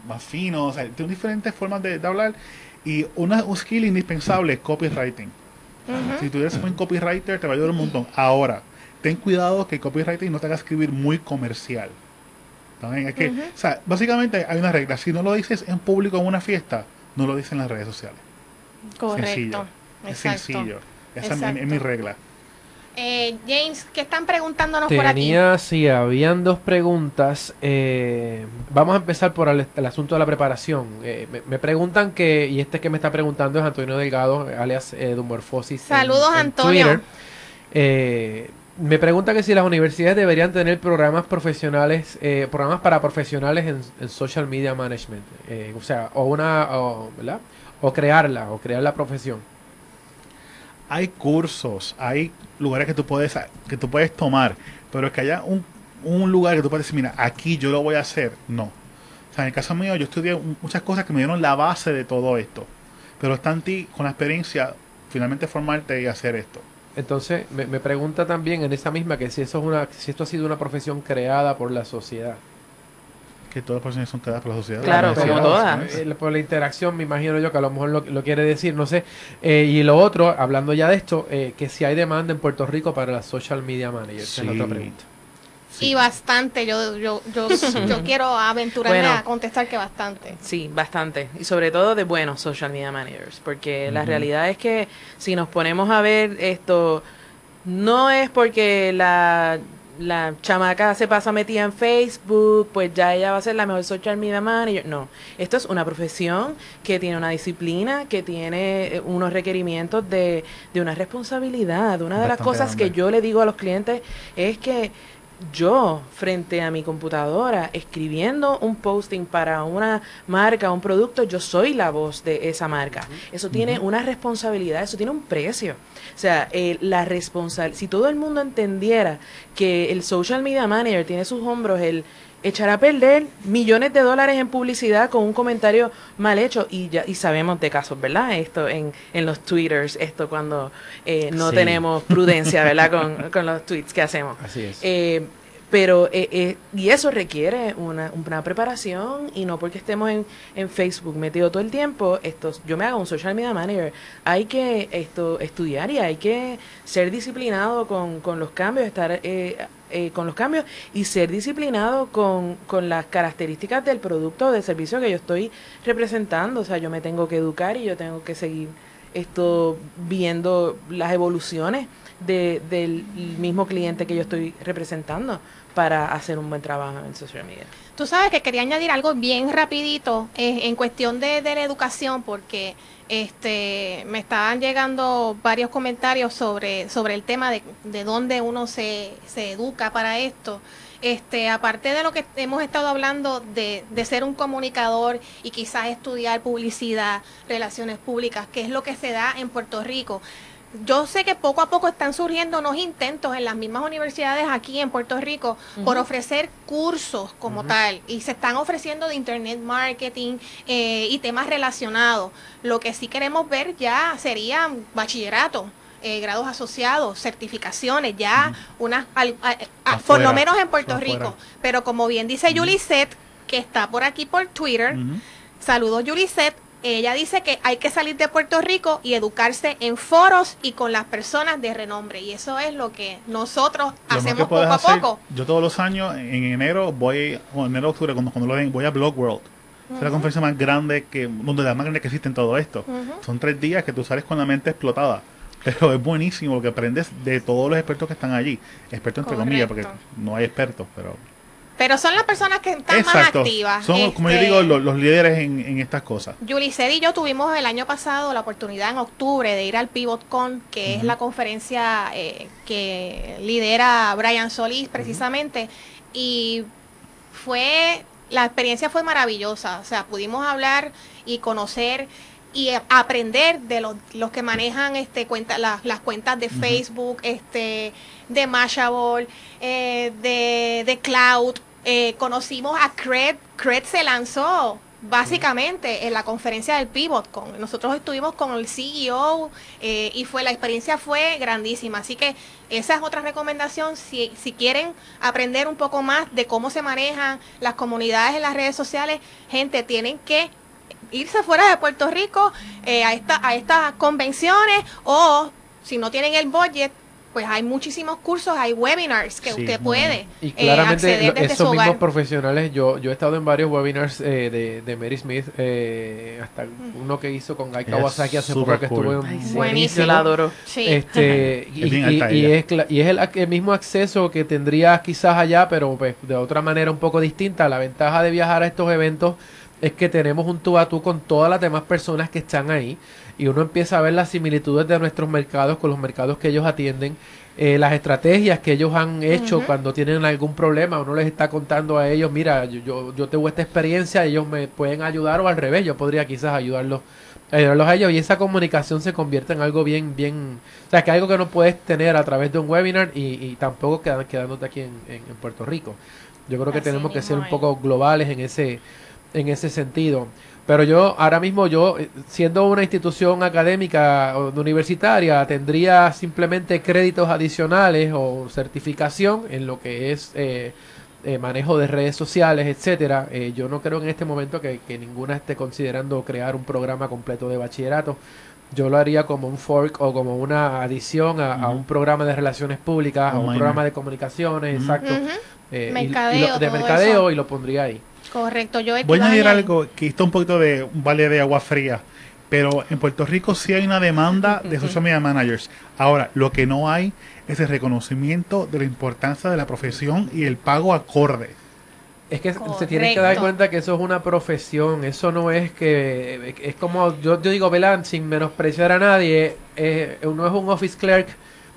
Speaker 5: más fino, o sea, tiene diferentes formas de, de hablar. Y una, un skill indispensable es copywriting Si tú eres buen copywriter, te va a ayudar un montón. Ahora, ten cuidado que el copywriting no te haga escribir muy comercial. ¿También? Es que, o sea, básicamente hay una regla. Si no lo dices en público en una fiesta, no lo dices en las redes sociales.
Speaker 2: Correcto.
Speaker 5: Sencillo. Es sencillo. Esa es es mi regla.
Speaker 2: Eh, James, ¿qué están preguntándonos por aquí?
Speaker 3: Tenía, sí, habían dos preguntas. Eh, vamos a empezar por el, el asunto de la preparación. Eh, me, me preguntan que, y este que me está preguntando es Antonio Delgado, alias eh, Dumorfosis. en-
Speaker 2: Saludos,
Speaker 3: en
Speaker 2: Antonio.
Speaker 3: Twitter. Me pregunta que si las universidades deberían tener programas profesionales, eh, programas para profesionales en, social media management. Eh, o sea, o una, ¿verdad? O crearla, o crear la profesión.
Speaker 5: Hay cursos, hay lugares que tú puedes que tú puedes tomar, pero que haya un, un lugar que tú puedes decir, mira, aquí yo lo voy a hacer, no. O sea, en el caso mío, yo estudié muchas cosas que me dieron la base de todo esto, pero está en ti, con la experiencia, finalmente formarte y hacer esto.
Speaker 3: Entonces, me, me pregunta también en esa misma que si eso es una, si esto ha sido una profesión creada por la sociedad.
Speaker 5: Que todas las personas son creadas por la sociedad.
Speaker 4: Claro,
Speaker 5: La
Speaker 4: como todas.
Speaker 3: Eh, por la interacción, me imagino yo que a lo mejor lo, lo quiere decir, no sé. Eh, y lo otro, hablando ya de esto, eh, que si hay demanda en Puerto Rico para las social media managers. Esa es la
Speaker 5: Sí.
Speaker 3: otra pregunta.
Speaker 5: Sí.
Speaker 2: Y bastante, yo, yo, yo, yo quiero aventurarme
Speaker 4: Bueno.
Speaker 2: a contestar que bastante.
Speaker 4: Sí, bastante. Y sobre todo de buenos social media managers. Porque la realidad es que si nos ponemos a ver esto, no es porque la, la chamaca se pasa metida en Facebook, pues ya ella va a ser la mejor social media manager. No, esto es una profesión que tiene una disciplina, que tiene eh, unos requerimientos de, de una responsabilidad. Una de las cosas que yo le digo a los clientes es que yo frente a mi computadora escribiendo un posting para una marca, un producto, yo soy la voz de esa marca. Eso tiene una responsabilidad, eso tiene un precio. O sea, eh, la responsabilidad, si todo el mundo entendiera que el social media manager tiene sus hombros el echar a perder millones de dólares en publicidad con un comentario mal hecho y ya y sabemos de casos, ¿verdad? Esto en, en los twitters, esto cuando eh, no
Speaker 3: Sí.
Speaker 4: tenemos prudencia, ¿verdad? Con, con los tweets que hacemos.
Speaker 3: Así es.
Speaker 4: Eh, pero, eh, eh, y eso requiere una, una preparación y no porque estemos en, en Facebook metido todo el tiempo, esto, yo me hago un social media manager, hay que esto estudiar y hay que ser disciplinado con, con los cambios, estar eh, con los cambios y ser disciplinado con, con las características del producto o del servicio que yo estoy representando. O sea, yo me tengo que educar y yo tengo que seguir esto viendo las evoluciones de, del mismo cliente que yo estoy representando para hacer un buen trabajo en social media.
Speaker 2: Tú sabes que quería añadir algo bien rapidito eh, en cuestión de, de la educación porque este me estaban llegando varios comentarios sobre, sobre el tema de, de dónde uno se, se educa para esto. Este, aparte de lo que hemos estado hablando de, de ser un comunicador y quizás estudiar publicidad, relaciones públicas, que es lo que se da en Puerto Rico. Yo sé que poco a poco están surgiendo unos intentos en las mismas universidades aquí en Puerto Rico por ofrecer cursos como tal y se están ofreciendo de internet marketing eh, y temas relacionados. Lo que sí queremos ver ya sería bachillerato. eh, grados asociados, certificaciones, ya unas, al- a- por lo menos en Puerto
Speaker 5: afuera.
Speaker 2: Rico. Pero como bien dice Yuliset, que está por aquí por Twitter. Saludos, Yuliset. Ella dice que hay que salir de Puerto Rico y educarse en foros y con las personas de renombre. Y eso es lo que nosotros
Speaker 5: Lo
Speaker 2: hacemos
Speaker 5: que
Speaker 2: poco a
Speaker 5: hacer,
Speaker 2: poco.
Speaker 5: Yo todos los años, en enero, voy, o enero, octubre, cuando, cuando lo den, voy a Blog World. Es la conferencia más grande que, donde la más grande que existe en todo esto. Son tres días que tú sales con la mente explotada. Pero es buenísimo porque aprendes de todos los expertos que están allí. Expertos entre comillas, porque no hay expertos, pero...
Speaker 2: Pero son las personas que están más activas.
Speaker 5: Son, como yo
Speaker 2: Este,
Speaker 5: digo, los, los líderes en, en estas cosas.
Speaker 2: Yulicet y yo tuvimos el año pasado la oportunidad en octubre de ir al PivotCon, que es la conferencia eh, que lidera Brian Solís precisamente, y fue, la experiencia fue maravillosa, o sea, pudimos hablar y conocer y aprender de los, los que manejan este cuenta, las, las cuentas de Facebook, este, de Mashable, eh, de, de Cloud, eh, conocimos a Cred, Cred se lanzó básicamente en la conferencia del PivotCon. Nosotros estuvimos con el CEO eh, y fue la experiencia fue grandísima. Así que esa es otra recomendación. Si, si quieren aprender un poco más de cómo se manejan las comunidades en las redes sociales, gente, tienen que irse fuera de Puerto Rico eh, a, esta, a estas convenciones o Si no tienen el budget, pues hay muchísimos cursos, hay webinars que
Speaker 5: Sí,
Speaker 2: usted puede
Speaker 3: Y
Speaker 2: eh,
Speaker 3: claramente
Speaker 2: acceder
Speaker 3: lo-
Speaker 2: desde
Speaker 3: esos
Speaker 2: su
Speaker 3: mismos profesionales, yo, yo he estado en varios webinars eh, de, de Mary Smith, eh, hasta uno que hizo con Guy Kawasaki hace poco que
Speaker 5: cool.
Speaker 3: estuvo
Speaker 4: sí.
Speaker 2: Buenísimo.
Speaker 4: La adoro.
Speaker 2: Sí.
Speaker 3: Este, y,
Speaker 5: Es
Speaker 3: y- y es, cla- y es el, ac- el mismo acceso que tendrías quizás allá, pero pues, de otra manera un poco distinta. La ventaja de viajar a estos eventos es que tenemos un tú a tú con todas las demás personas que están ahí y uno empieza a ver las similitudes de nuestros mercados con los mercados que ellos atienden, eh, las estrategias que ellos han hecho cuando tienen algún problema, uno les está contando a ellos, mira, yo, yo, yo tengo esta experiencia, ellos me pueden ayudar o al revés, yo podría quizás ayudarlos ayudarlos a ellos. Y esa comunicación se convierte en algo bien, bien, o sea, que algo que no puedes tener a través de un webinar y, y tampoco quedan, quedándote aquí en, en- en Puerto Rico. Yo creo que
Speaker 2: Así
Speaker 3: tenemos que ser un poco globales en ese, en ese sentido. Pero yo, ahora mismo yo, eh, siendo una institución académica o universitaria, tendría simplemente créditos adicionales o certificación en lo que es eh, eh, manejo de redes sociales, etcétera. Eh, yo no creo en este momento que, que ninguna esté considerando crear un programa completo de bachillerato. Yo lo haría como un fork o como una adición a, un programa de relaciones públicas, a
Speaker 5: Un
Speaker 3: programa de comunicaciones, exacto.
Speaker 2: Ujú.
Speaker 3: eh, y- y lo-
Speaker 2: Mercadeo,
Speaker 3: de mercadeo
Speaker 2: eso.
Speaker 3: y lo pondría ahí.
Speaker 2: Correcto, yo
Speaker 5: Voy a añadir algo que está un poquito de un vale de agua fría, pero en Puerto Rico sí hay una demanda de social media managers. Ahora, lo que no hay es el reconocimiento de la importancia de la profesión y el pago acorde.
Speaker 3: Es que se tienen que dar cuenta que eso es una profesión, eso no es que es como yo, yo digo, Belán, sin menospreciar a nadie, eh, no es un office clerk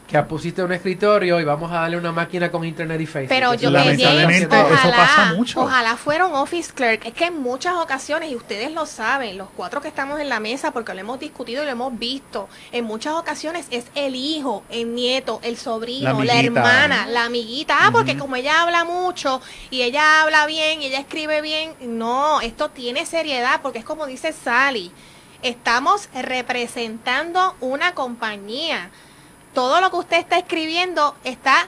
Speaker 3: que pusiste un escritorio y vamos a darle una máquina con internet y Facebook.
Speaker 2: Pero yo
Speaker 5: Lamentablemente, eso
Speaker 2: ojalá,
Speaker 5: pasa mucho.
Speaker 2: Ojalá fuera un office clerk. Es que en muchas ocasiones, y ustedes lo saben, los cuatro que estamos en la mesa, porque lo hemos discutido y lo hemos visto, en muchas ocasiones es el hijo, el nieto, el sobrino,
Speaker 5: La
Speaker 2: hermana, la amiguita. Ah, porque como ella habla mucho y ella habla bien y ella escribe bien, no, esto tiene seriedad, porque es como dice Sally. Estamos representando una compañía. Todo lo que usted está escribiendo está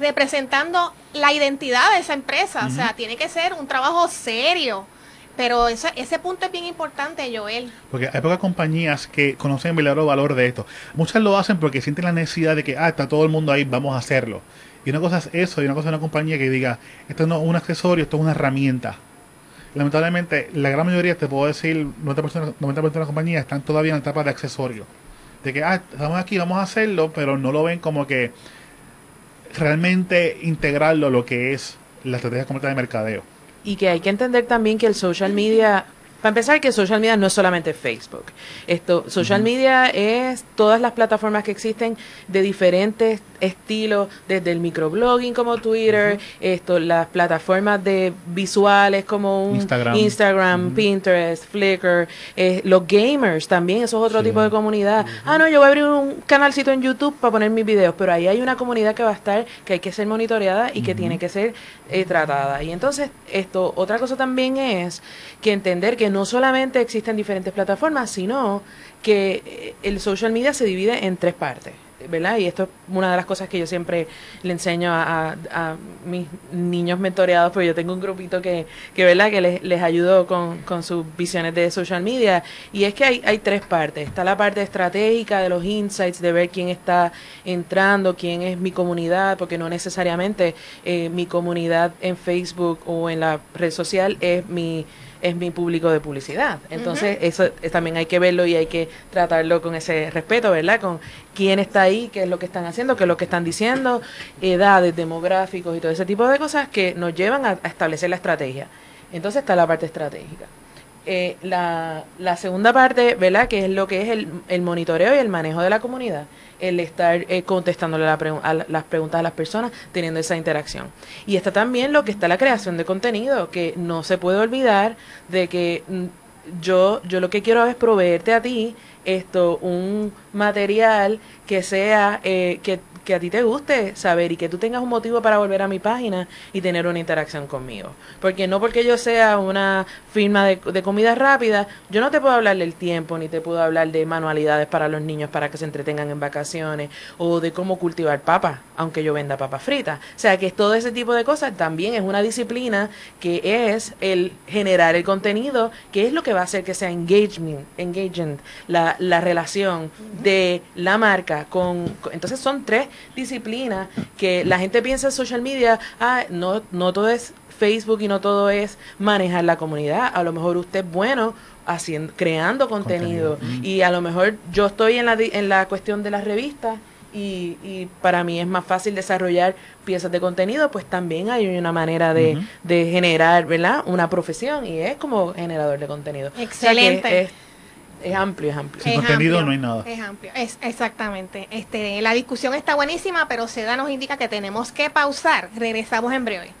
Speaker 2: representando la identidad de esa empresa. O sea, tiene que ser un trabajo serio. Pero ese, ese punto es bien importante, Joel.
Speaker 5: Porque hay pocas compañías que conocen el verdadero valor de esto. Muchas lo hacen porque sienten la necesidad de que, ah, está todo el mundo ahí, vamos a hacerlo. Y una cosa es eso, y una cosa es una compañía que diga, esto no es un accesorio, esto es una herramienta. Lamentablemente, la gran mayoría, te puedo decir, 90%, 90 de las compañías están todavía en la etapa de accesorio. De que, ah, estamos aquí, vamos a hacerlo, pero no lo ven como que realmente integrarlo a lo que es la estrategia completa de mercadeo.
Speaker 4: Y que hay que entender también que el social media, para empezar, que social media no es solamente Facebook. Esto, social media es todas las plataformas que existen de diferentes estilos, desde el microblogging como Twitter, esto, las plataformas de visuales como un
Speaker 5: Instagram.
Speaker 4: Instagram. Pinterest, Flickr, eh, los gamers también, eso es otro
Speaker 5: Sí.
Speaker 4: tipo de comunidad. Ah, no, yo voy a abrir un canalcito en YouTube para poner mis videos, pero ahí hay una comunidad que va a estar, que hay que ser monitoreada y que tiene que ser eh, tratada. Y entonces, esto, otra cosa también es que entender que no solamente existen diferentes plataformas, sino que eh, el social media se divide en tres partes. ¿verdad? Y esto es una de las cosas que yo siempre le enseño a, mis niños mentoreados, porque yo tengo un grupito que, que ¿verdad? Que les, les ayudo con, con sus visiones de social media. Y es que hay, hay tres partes. Está la parte estratégica de los insights, de ver quién está entrando, quién es mi comunidad, porque no necesariamente eh, mi comunidad en Facebook o en la red social es mi es mi público de publicidad. Entonces, eso también hay que verlo y hay que tratarlo con ese respeto, ¿verdad? Con quién está ahí, qué es lo que están haciendo, qué es lo que están diciendo, edades, demográficos y todo ese tipo de cosas que nos llevan a, a establecer la estrategia. Entonces está la parte estratégica. Eh, la, la segunda parte, ¿verdad? Que es lo que es el, el monitoreo y el manejo de la comunidad. El estar eh, contestándole la pregu- a la- las preguntas a las personas, teniendo esa interacción. Y está también lo que está la creación de contenido, que no se puede olvidar de que mm, yo, yo lo que quiero es proveerte a ti esto, un material que sea, eh, que, que a ti te guste saber y que tú tengas un motivo para volver a mi página y tener una interacción conmigo. Porque no porque yo sea una firma de, de comida rápida, yo no te puedo hablar del tiempo, ni te puedo hablar de manualidades para los niños para que se entretengan en vacaciones, o de cómo cultivar papas, aunque yo venda papas fritas. O sea que todo ese tipo de cosas también es una disciplina que es el generar el contenido, que es lo que va a hacer que sea engagement, engagement la, la relación de la marca con, con- entonces son tres disciplinas que la gente piensa en social media, ah, no, no todo es Facebook y no todo es manejar la comunidad. A lo mejor usted es bueno haciendo, creando contenido,
Speaker 5: Contenido.
Speaker 4: y a lo mejor yo estoy en la, di- en la cuestión de las revistas y, y para mí es más fácil desarrollar piezas de contenido, pues también hay una manera de, de generar, ¿verdad? Una profesión y es como generador de contenido. O sea que
Speaker 2: Excelente.
Speaker 4: Es, amplio, es amplio.
Speaker 5: Sin
Speaker 2: Es
Speaker 5: contenido
Speaker 2: amplio,
Speaker 5: no hay nada.
Speaker 2: Es amplio, es, exactamente. Este, la discusión está buenísima, pero Seda nos indica que tenemos que pausar. Regresamos en breve.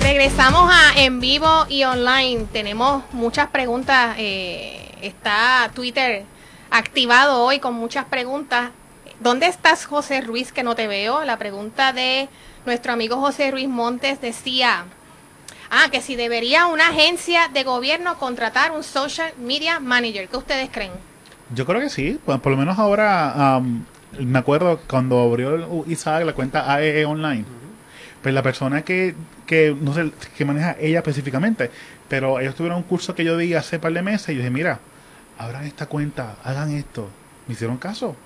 Speaker 2: Regresamos a en vivo y online. Tenemos muchas preguntas. eh, está Twitter activado hoy con muchas preguntas. ¿Dónde estás, José Ruiz, que no te veo? La pregunta de nuestro amigo José Ruiz Montes decía, ah, que si debería una agencia de gobierno contratar un social media manager. ¿Qué ustedes creen?
Speaker 5: Yo creo que sí, por, por lo menos ahora am, me acuerdo cuando abrió Isaac la cuenta AEE Online, pues la persona que, que no sé, que maneja ella específicamente, pero ellos tuvieron un curso que yo di hace par de meses y yo dije, mira, abran esta cuenta, hagan esto, me hicieron caso.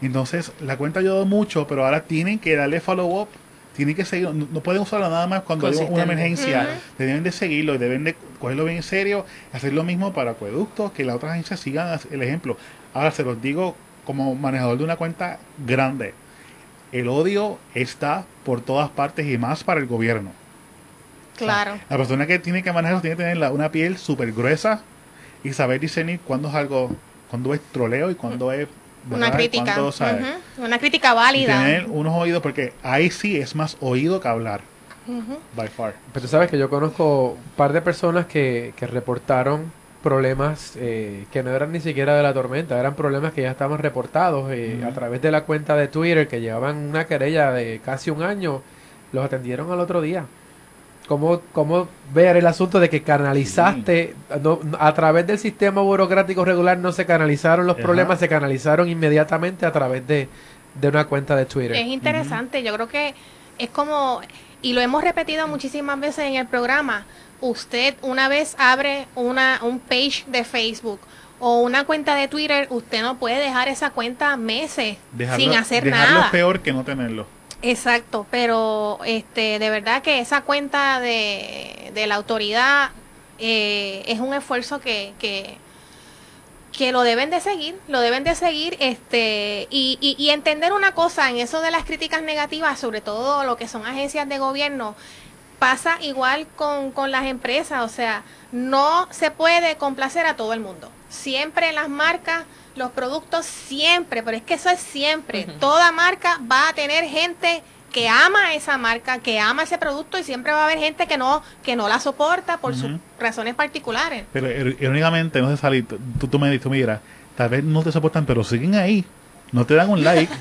Speaker 5: Entonces la cuenta ayudó mucho, pero ahora tienen que darle follow up, tienen que seguir, no, no pueden usarlo nada más cuando hay una emergencia, deben de seguirlo y deben de cogerlo bien en serio, hacer lo mismo para acueductos, que las otras agencias sigan el ejemplo. Ahora se los digo como manejador de una cuenta grande, el odio está por todas partes y más para el gobierno.
Speaker 2: Claro.
Speaker 5: La persona que tiene que manejarlo tiene que tener la- una piel súper gruesa y saber discernir cuándo es algo, cuándo es troleo y cuándo es
Speaker 2: Una
Speaker 5: verdad y
Speaker 2: crítica. Una crítica
Speaker 5: Y
Speaker 2: válida.
Speaker 5: tener unos oídos porque ahí sí es más oído que hablar, by far.
Speaker 3: Pero tú sabes que yo conozco un par de personas que, que reportaron problemas eh, que no eran ni siquiera de la tormenta, eran problemas que ya estaban reportados eh, a través de la cuenta de Twitter que llevaban una querella de casi un año, los atendieron al otro día. ¿Cómo, cómo ver el asunto de que canalizaste, no- a través del sistema burocrático regular no se canalizaron los
Speaker 5: Ajá.
Speaker 3: problemas, se canalizaron inmediatamente a través de, de una cuenta de Twitter?
Speaker 2: Es interesante, yo creo que es como, y lo hemos repetido muchísimas veces en el programa, usted una vez abre una, un page de Facebook o una cuenta de Twitter, usted no puede dejar esa cuenta meses
Speaker 5: Dejarlo,
Speaker 2: sin hacer
Speaker 5: dejarlo
Speaker 2: nada.
Speaker 5: es peor que no tenerlo.
Speaker 2: Exacto, pero este de verdad que esa cuenta de, de la autoridad eh, es un esfuerzo que, que, lo deben de seguir, lo deben de seguir este y, y, y entender una cosa en eso de las críticas negativas, sobre todo lo que son agencias de gobierno, pasa igual con, con las empresas, o sea, no se puede complacer a todo el mundo. Siempre las marcas, los productos, siempre, pero es que eso es siempre. Toda marca va a tener gente que ama esa marca, que ama ese producto y siempre va a haber gente que no que no la soporta por sus razones particulares.
Speaker 5: Pero ir- irónicamente, no sé salir, tú, tú me dices, mira, tal vez no te soportan, pero siguen ahí. No te dan un like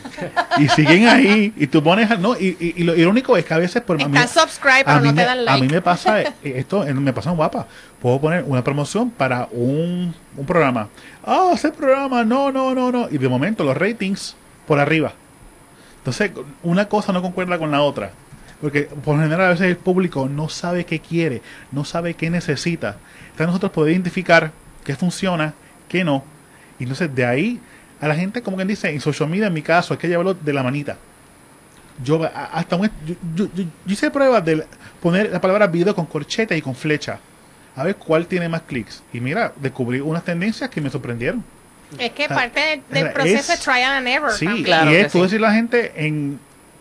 Speaker 5: y siguen ahí y tú pones no y, y- y lo irónico es que a veces por mí-
Speaker 2: subscribe pero
Speaker 5: mí
Speaker 2: no te dan
Speaker 5: a mí
Speaker 2: like.
Speaker 5: me pasa eh, esto eh, me pasa en guapa. Puedo poner una promoción para un, un programa. Ah ese programa no no no no. Y de momento los ratings por arriba. Entonces una cosa no concuerda con la otra. Porque por general a veces el público no sabe qué quiere no sabe qué necesita. Entonces nosotros podemos identificar qué funciona qué no. Y entonces de ahí a la gente como quien dice en social media en mi caso hay que llevarlo de la manita yo hasta un, yo, yo- yo- yo hice pruebas de poner la palabra video con corcheta y con flecha a ver cuál tiene más clics y mira descubrí unas tendencias que me sorprendieron
Speaker 2: Es que parte del, del
Speaker 5: es-
Speaker 2: proceso es trial and error.
Speaker 5: sí
Speaker 2: también.
Speaker 4: Claro
Speaker 5: y es tú
Speaker 4: sí.
Speaker 5: decirle a la gente en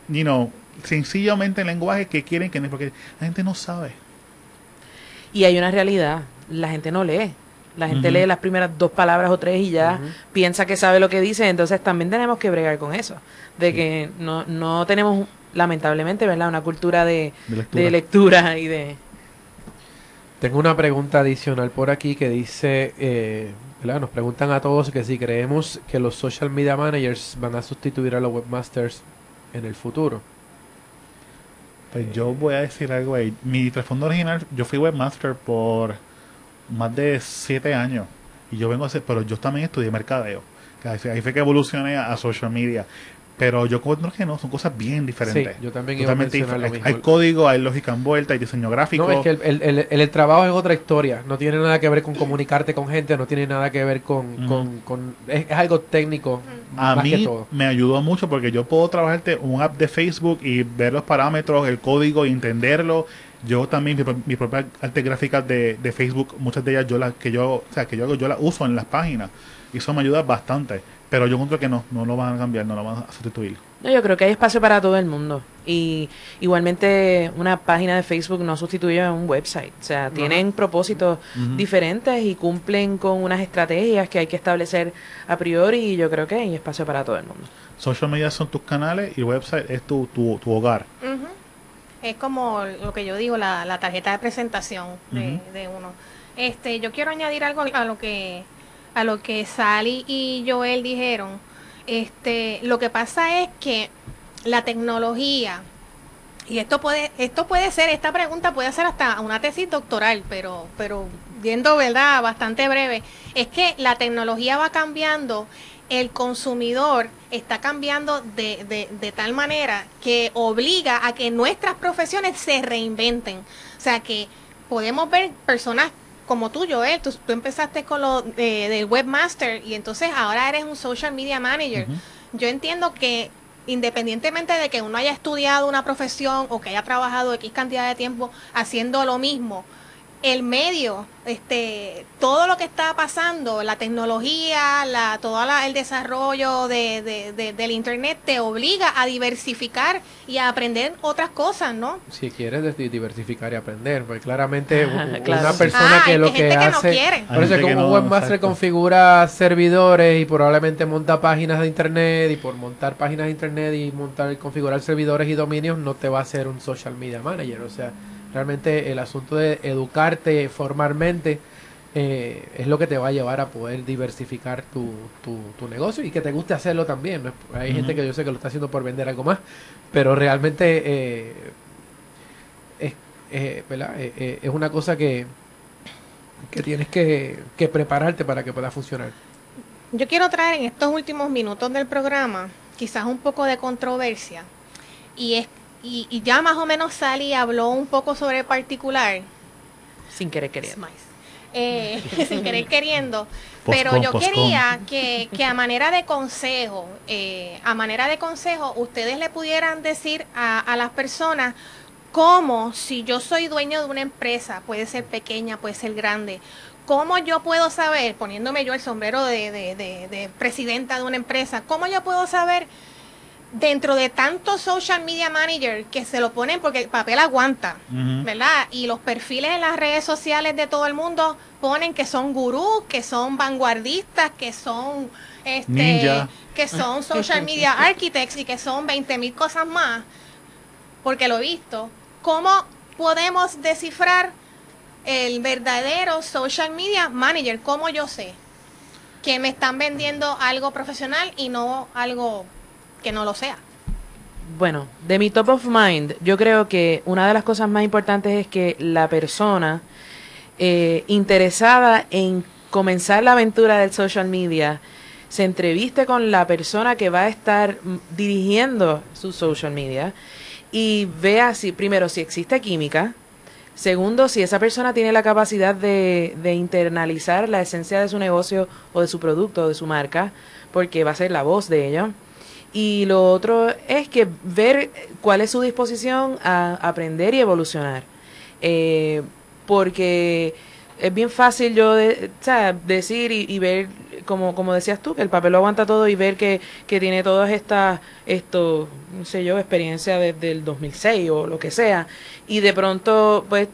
Speaker 5: you know, sencillamente en lenguaje que quieren que no porque la gente no sabe
Speaker 4: Y hay una realidad, la gente no lee. La gente lee las primeras dos palabras o tres y ya piensa que sabe lo que dice, entonces también tenemos que bregar con eso, de que no, no tenemos lamentablemente, ¿verdad? Una cultura de,
Speaker 5: de lectura.
Speaker 4: de lectura y de...
Speaker 3: Tengo una pregunta adicional por aquí que dice, eh, ¿verdad? nos preguntan a todos que si creemos que los social media managers van a sustituir a los webmasters en el futuro.
Speaker 5: Pues yo voy a decir algo ahí. Mi trasfondo original, yo fui webmaster por más de siete años. Y yo vengo a hacer, pero yo también estudié mercadeo. Ahí fue que evolucioné a, a social media. Pero yo encuentro que no, son cosas bien diferentes.
Speaker 3: Sí, yo también iba a mencionar lo mismo.
Speaker 5: Hay código, hay lógica envuelta, hay diseño gráfico.
Speaker 3: No, es que el, el- el- el- trabajo es otra historia. No tiene nada que ver con comunicarte con gente, no tiene nada que ver con... Con, con- es, es algo técnico
Speaker 5: A
Speaker 3: más que
Speaker 5: mí
Speaker 3: todo.
Speaker 5: me ayudó mucho porque yo puedo trabajarte un app de Facebook y ver los parámetros, el código y entenderlo. Yo también mi, pro- mi propia arte gráficas de, de Facebook, muchas de ellas yo las que yo, o sea, que yo hago, yo las uso en las páginas y eso me ayuda bastante. Pero yo encuentro que no, no lo van a cambiar, no lo van a sustituir.
Speaker 4: No, yo creo que hay espacio para todo el mundo. Y igualmente una página de Facebook no sustituye a un website. O sea, tienen propósitos diferentes y cumplen con unas estrategias que hay que establecer a priori y yo creo que hay espacio para todo el mundo.
Speaker 5: Social media son tus canales y website es tu, tu, tu hogar.
Speaker 2: Ujú. Es como lo que yo digo, la, la tarjeta de presentación de, de uno. Este, yo quiero añadir algo a lo que a lo que Sally y Joel dijeron. Este, lo que pasa es que la tecnología y esto puede esto puede ser esta pregunta puede ser hasta una tesis doctoral, pero pero viendo verdad bastante breve, es que la tecnología va cambiando el consumidor está cambiando de, de, de tal manera que obliga a que nuestras profesiones se reinventen. O sea que podemos ver personas como tú, Joel, tú, tú empezaste con lo de- del webmaster y entonces ahora eres un social media manager. Yo entiendo que independientemente de que uno haya estudiado una profesión o que haya trabajado X cantidad de tiempo haciendo lo mismo, el medio, este, todo lo que está pasando, la tecnología, la, todo la- el desarrollo de, de- de- del internet te obliga a diversificar y a aprender otras cosas, ¿no?
Speaker 3: Si quieres diversificar y aprender, porque claramente
Speaker 4: Claro.
Speaker 3: una persona
Speaker 2: Ah,
Speaker 3: que
Speaker 2: hay
Speaker 3: lo
Speaker 2: gente
Speaker 3: que
Speaker 2: que no
Speaker 3: hace...
Speaker 2: quiere.
Speaker 3: Por eso como
Speaker 5: que
Speaker 3: un
Speaker 5: no,
Speaker 3: webmaster
Speaker 5: exacto.
Speaker 3: configura servidores y probablemente monta páginas de internet y por montar páginas de internet y montar configurar servidores y dominios no te va a hacer un social media manager. O sea, realmente el asunto de educarte formalmente eh, es lo que te va a llevar a poder diversificar tu, tu, tu negocio y que te guste hacerlo también. ¿no? Hay gente que yo sé que lo está haciendo por vender algo más, pero realmente eh, es, ¿verdad? Eh, es una cosa que, que tienes que, que prepararte para que pueda funcionar.
Speaker 2: Yo quiero traer en estos últimos minutos del programa quizás un poco de controversia y es y, y ya más o menos Sally habló un poco sobre particular
Speaker 4: Sin querer queriendo.
Speaker 2: Eh, sin querer queriendo. Pero yo quería que, que a manera de consejo, eh, a manera de consejo, ustedes le pudieran decir a, a las personas cómo, si yo soy dueño de una empresa, puede ser pequeña, puede ser grande, cómo yo puedo saber, poniéndome yo el sombrero de, de- de- de presidenta de una empresa, cómo yo puedo saber dentro de tantos social media manager que se lo ponen porque el papel aguanta. ¿verdad? Y los perfiles en las redes sociales de todo el mundo ponen que son gurús, que son vanguardistas, que son este,
Speaker 5: Ninja.
Speaker 2: que son social media architects y que son 20 mil cosas más, porque lo he visto. ¿Cómo podemos descifrar el verdadero social media manager? ¿Cómo yo sé que me están vendiendo algo profesional y no algo que no lo sea?
Speaker 4: Bueno, de mi top of mind, yo creo que una de las cosas más importantes es que la persona eh, interesada en comenzar la aventura del social media se entreviste con la persona que va a estar dirigiendo su social media y vea si, primero, si existe química, segundo, si esa persona tiene la capacidad de, de internalizar la esencia de su negocio o de su producto o de su marca, porque va a ser la voz de ello. Y lo otro es que ver cuál es su disposición a aprender y evolucionar. Eh, porque es bien fácil yo de, decir y, y ver, como, como decías tú, que el papel lo aguanta todo y ver que, que tiene todas estas, esto, no sé yo, experiencia desde el 2006 o lo que sea. Y de pronto, pues,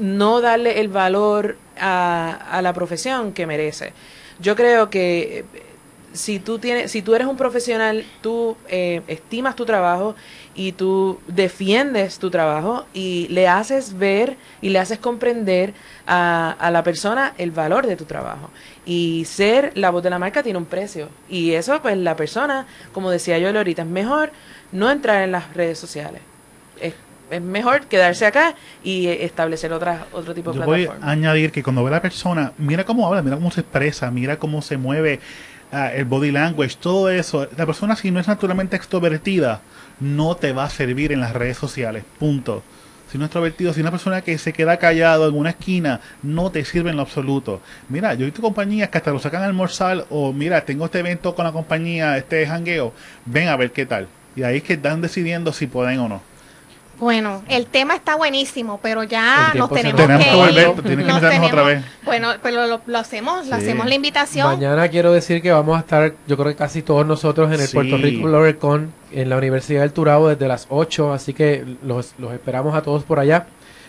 Speaker 4: no darle el valor a, a la profesión que merece. Yo creo que si tú tienes, si tú eres un profesional, tú eh, estimas tu trabajo y tú defiendes tu trabajo y le haces ver y le haces comprender a, a la persona el valor de tu trabajo. Y ser la voz de la marca tiene un precio. Y eso, pues la persona, como decía yo ahorita, es mejor no entrar en las redes sociales. Es, es mejor quedarse acá y eh, establecer otras otro tipo de
Speaker 5: Yo voy
Speaker 4: plataforma.
Speaker 5: a añadir que cuando ve a la persona, mira cómo habla, mira cómo se expresa, mira cómo se mueve, ah, el body language, todo eso. La persona si no es naturalmente extrovertida, no te va a servir en las redes sociales. Punto. Si no es extrovertido, si una persona que se queda callado en una esquina, no te sirve en lo absoluto. Mira, yo he visto compañías que hasta lo sacan a almorzar o mira, tengo este evento con la compañía, este jangueo, ven a ver qué tal. Y ahí es que están decidiendo si pueden o no.
Speaker 2: Bueno, el tema está buenísimo, pero ya nos tenemos
Speaker 5: Tenemos
Speaker 2: que
Speaker 5: que
Speaker 2: ir.
Speaker 5: volver, tienes que
Speaker 2: Nos
Speaker 5: otra vez.
Speaker 2: Bueno, pero lo, lo hacemos, le
Speaker 5: Sí.
Speaker 2: hacemos la invitación.
Speaker 3: Mañana quiero decir que vamos a estar, yo creo que casi todos nosotros en el
Speaker 5: Sí.
Speaker 3: Puerto Rico Con en la Universidad del Turabo desde las 8, así que los, los esperamos a todos por allá.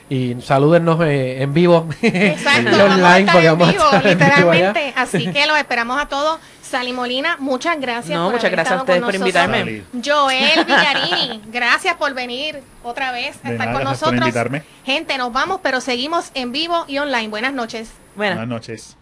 Speaker 3: Y salúdennos eh, en vivo
Speaker 2: Exacto,
Speaker 3: y
Speaker 2: vamos a
Speaker 3: online
Speaker 2: estar
Speaker 3: porque
Speaker 2: en
Speaker 3: vamos
Speaker 2: vivo,
Speaker 3: a estar en vivo allá.
Speaker 2: literalmente. Así que los esperamos a todos. Sally Molina, muchas gracias.
Speaker 4: No,
Speaker 2: por
Speaker 4: muchas
Speaker 2: haber
Speaker 4: gracias a ustedes por
Speaker 2: nosotros.
Speaker 4: invitarme.
Speaker 5: Sally.
Speaker 2: Joel Villarini, gracias por venir otra vez a
Speaker 5: De
Speaker 2: estar
Speaker 5: nada,
Speaker 2: con
Speaker 5: gracias por
Speaker 2: nosotros.
Speaker 5: invitarme.
Speaker 2: Gente, nos vamos, pero seguimos en vivo y online. Buenas noches.
Speaker 5: Buenas noches.